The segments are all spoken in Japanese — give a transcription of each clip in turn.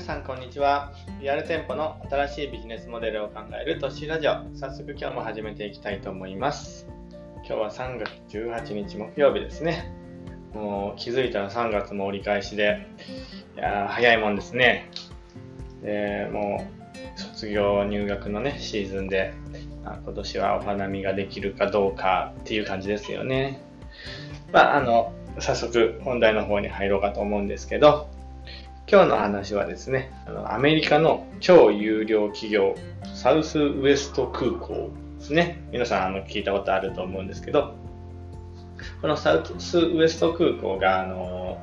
皆さんこんにちは。リアル店舗の新しいビジネスモデルを考えるトッシーラジオ。早速今日も始めていきたいと思います。今日は3月18日木曜日ですね。もう気づいたら3月も折り返しで、いや早いもんですね。で、もう卒業入学のね、シーズンで、今年はお花見ができるかどうかっていう感じですよね。まあ、あの、早速本題の方に入ろうかと思うんですけど、今日の話はですね、あのアメリカの超有料企業、サウスウエスト空港ですね。皆さんあの聞いたことあると思うんですけど、このサウスウエスト空港が、あの、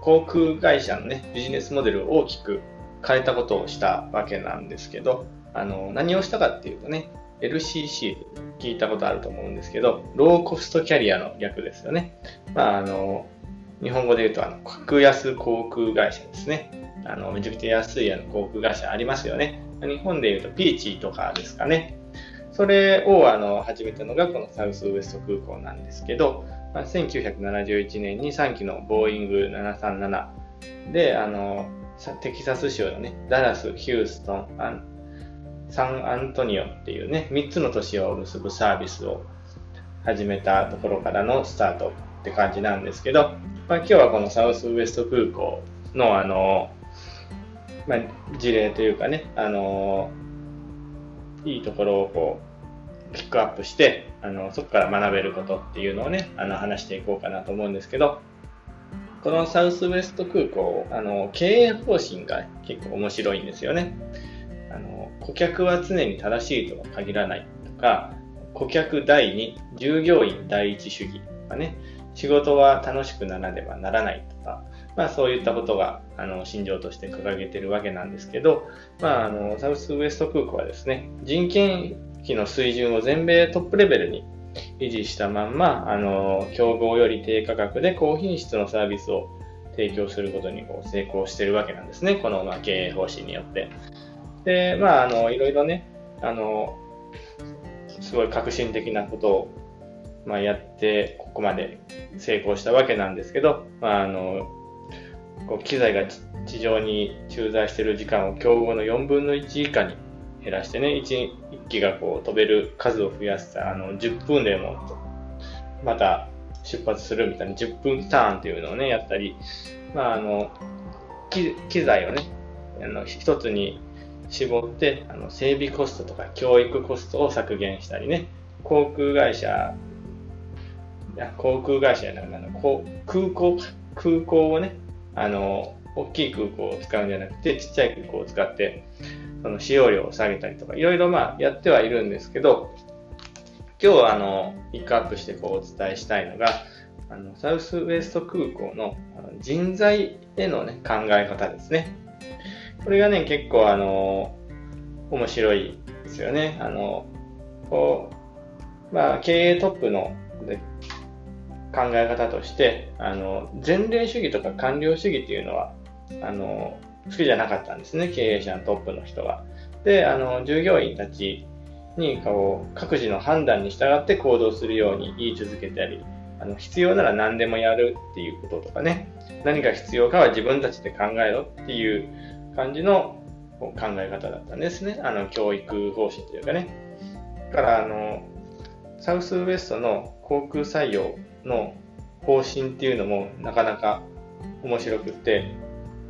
航空会社のね、ビジネスモデルを大きく変えたことをしたわけなんですけど、あの、何をしたかっていうとね、LCC 聞いたことあると思うんですけど、ローコストキャリアの略ですよね。まあ、あの、日本語で言うと、あの、格安航空会社ですね。あの、めちゃくちゃ安いあの航空会社ありますよね。日本で言うと、ピーチとかですかね。それを、あの、始めたのがこのサウスウエスト空港なんですけど、まあ、1971年に3機のボーイング737で、あの、テキサス州のね、ダラス、ヒューストン、サンアントニオっていうね、3つの都市を結ぶサービスを始めたところからのスタートって感じなんですけど、まあ、今日はこのサウスウエスト空港のあの、まあ、事例というかね、あの、いいところをこう、ピックアップして、あの、そこから学べることっていうのをね、あの、話していこうかなと思うんですけど、このサウスウエスト空港、あの、経営方針が結構面白いんですよね。あの、顧客は常に正しいとは限らないとか、顧客第2、従業員第一主義とかね、仕事は楽しくならねばならないとか、まあそういったことが、あの、信条として掲げてるわけなんですけど、まああの、サウスウエスト空港はですね、人件費の水準を全米トップレベルに維持したまんま、あの、競合より低価格で高品質のサービスを提供することにこう成功してるわけなんですね。この、まあ、経営方針によって。で、まあ、あの、いろいろね、あの、すごい革新的なことをまあ、やってここまで成功したわけなんですけど、まあ、あのこう機材が地上に駐在している時間を競合の4分の1以下に減らしてね 1, 1機がこう飛べる数を増やしたあの10分でもまた出発するみたいな10分ターンっていうのをねやったり、まあ、あの機材をねあの一つに絞ってあの整備コストとか教育コストを削減したりね航空会社航空会社やなくて、空港、空港をね、あの、大きい空港を使うんじゃなくて、ちっちゃい空港を使って、その使用量を下げたりとか、いろいろまあやってはいるんですけど、今日はあの、ピックアップしてこうお伝えしたいのが、あの、サウスウエスト空港の人材へのね、考え方ですね。これがね、結構あの、面白いですよね。あの、こう、まあ、経営トップの考え方として、あの、前例主義とか官僚主義っていうのは、あの、好きじゃなかったんですね、経営者のトップの人が。で、あの、従業員たちに、こう、各自の判断に従って行動するように言い続けたり、あの、必要なら何でもやるっていうこととかね、何が必要かは自分たちで考えろっていう感じの考え方だったんですね。あの、教育方針というかね。だから、あの、サウスウエストの航空採用の方針っていうのもなかなか面白くって、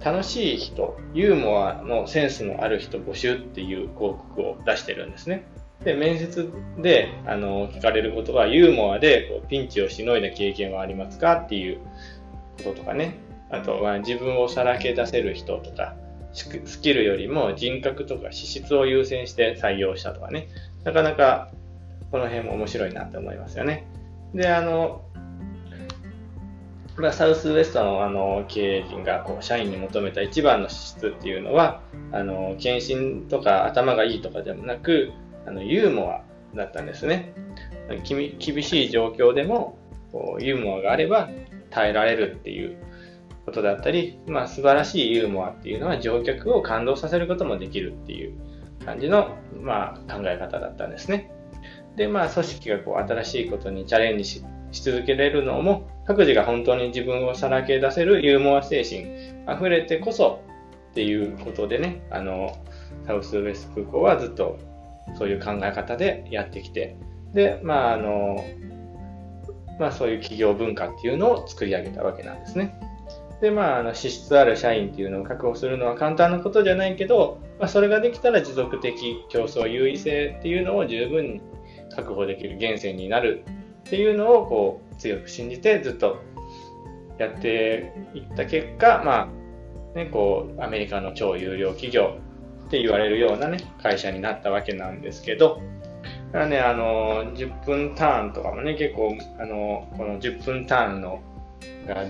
楽しい人、ユーモアのセンスのある人募集っていう広告を出してるんですね。で、面接で、あの、聞かれることは、ユーモアでこうピンチをしのいだ経験はありますかっていうこととかね。あとは、自分をさらけ出せる人とか、スキルよりも人格とか資質を優先して採用したとかね。なかなか、この辺も面白いなって思いますよね。で、あの、まあ、サウスウエストのあの経営陣がこう社員に求めた一番の資質っていうのは、あの、献身とか頭がいいとかでもなく、あの、ユーモアだったんですね。厳しい状況でも、こうユーモアがあれば耐えられるっていうことだったり、まあ、素晴らしいユーモアっていうのは乗客を感動させることもできるっていう感じの、まあ、考え方だったんですね。で、まあ、組織がこう新しいことにチャレンジしてし続けれるのも、各自が本当に自分をさらけ出せるユーモア精神溢れてこそ、っていうことでね、あの、サウスウェス空港はずっとそういう考え方でやってきて、で、まあ、あの、まあ、そういう企業文化っていうのを作り上げたわけなんですね。で、まあ、あの資質ある社員っていうのを確保するのは簡単なことじゃないけど、まあ、それができたら持続的競争優位性っていうのを十分に確保できる源泉になるっていうのをこう強く信じてずっとやっていった結果、まあ、ね、こう、アメリカの超有料企業って言われるようなね、会社になったわけなんですけど、だからね、あの、10分ターンとかもね、結構、あの、この10分ターンの、が、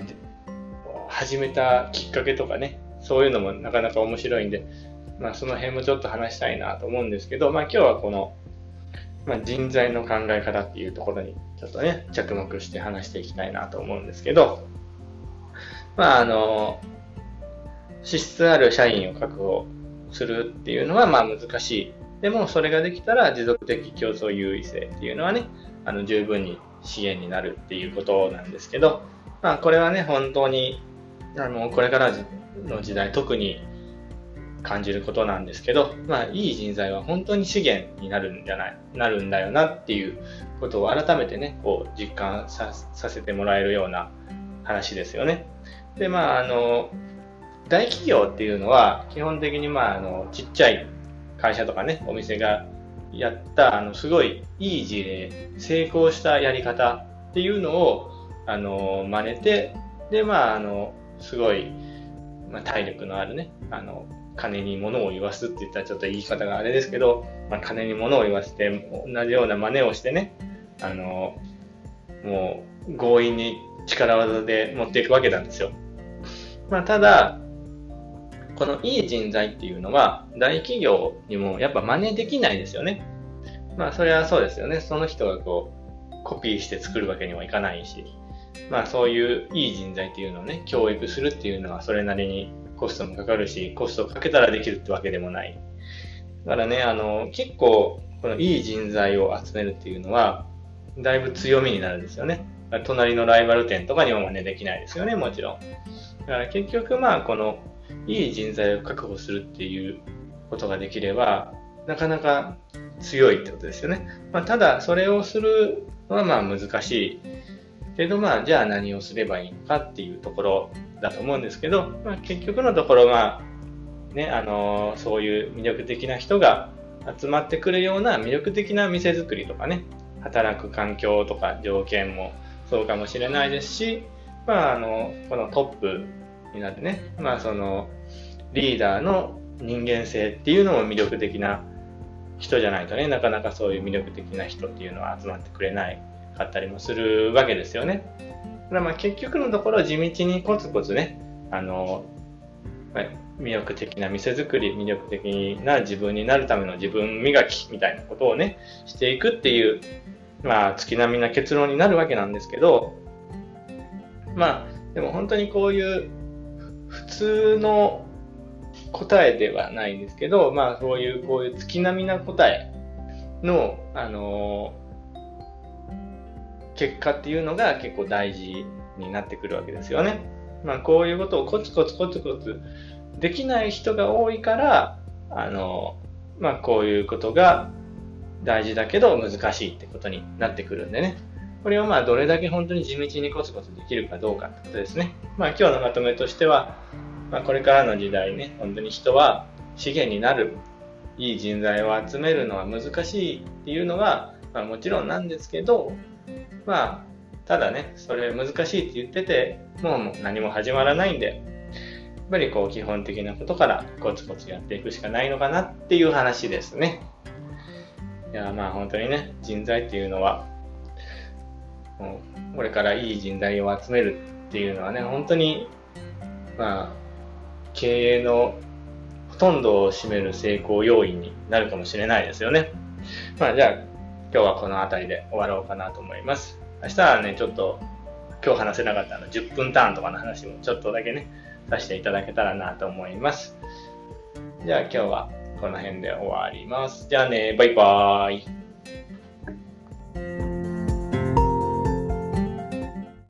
始めたきっかけとかね、そういうのもなかなか面白いんで、まあその辺もちょっと話したいなと思うんですけど、まあ今日はこの、まあ、人材の考え方っていうところにちょっとね、着目して話していきたいなと思うんですけど、まああの、資質ある社員を確保するっていうのはまあ難しい。でもそれができたら持続的競争優位性っていうのはね、あの十分に資源になるっていうことなんですけど、まあこれはね、本当に、あの、これからの時代特に感じることなんですけど、まあいい人材は本当に資源になるんじゃない、なるんだよなっていうことを改めてね、こう実感させてもらえるような話ですよね。で、まああの、大企業っていうのは、基本的にまあ、あの、ちっちゃい会社とかね、お店がやった、あの、すごいいい事例、成功したやり方っていうのを、あの、真似て、で、まあ、あの、すごい、まあ、体力のあるね、あの、金に物を言わすって言ったらちょっと言い方があれですけど、まあ、金に物を言わせて、同じような真似をしてね、あの、もう強引に力技で持っていくわけなんですよ。まあ、ただ、このいい人材っていうのは、大企業にもやっぱ真似できないですよね。まあ、それはそうですよね。その人がこう、コピーして作るわけにはいかないし、まあ、そういういい人材っていうのをね、教育するっていうのはそれなりにコストもかかるし、コストをかけたらできるってわけでもない。だからね、あの、結構、このいい人材を集めるっていうのは、だいぶ強みになるんですよね。隣のライバル店とかにも真似できないですよね、もちろん。だから結局まあ、このいい人材を確保するっていうことができれば、なかなか強いってことですよね。まあ、ただ、それをするのはまあ難しい。けどまあ、じゃあ何をすればいいのかっていうところだと思うんですけど、まあ、結局のところまあ、ね、あのー、そういう魅力的な人が集まってくるような魅力的な店作りとかね、働く環境とか条件もそうかもしれないですし、まあ、あの、このトップになってね、まあそのリーダーの人間性っていうのも魅力的な人じゃないとね、なかなかそういう魅力的な人っていうのは集まってくれないかったりもするわけですよね。だからまあ結局のところ地道にコツコツね、あの、まあ、魅力的な店作り、魅力的な自分になるための自分磨きみたいなことをね、していくっていう、まあ月並みな結論になるわけなんですけど、まあでも本当にこういう普通の答えではないんですけど、まあそういうこういう月並みな答えの、あの、結果っていうのが結構大事になってくるわけですよね。まあこういうことをコツコツコツコツできない人が多いから、あの、まあこういうことが大事だけど難しいってことになってくるんでね。これをまあどれだけ本当に地道にコツコツできるかどうかってことですね。まあ今日のまとめとしては、まあ、これからの時代ね、本当に人は資源になる、いい人材を集めるのは難しいっていうのは、まあ、もちろんなんですけど、まあ、ただね、それ難しいって言ってて、もう何も始まらないんで、やっぱりこう基本的なことからコツコツやっていくしかないのかなっていう話ですね。いやまあ本当にね、人材っていうのはもうこれからいい人材を集めるっていうのはね、本当に、まあ、経営のほとんどを占める成功要因になるかもしれないですよね。まあ、じゃあ、今日はこの辺りで終わろうかなと思います。明日はね、ちょっと、今日話せなかったの10分ターンとかの話もちょっとだけね、させていただけたらなと思います。じゃあ今日はこの辺で終わります。じゃあね、バイバーイ。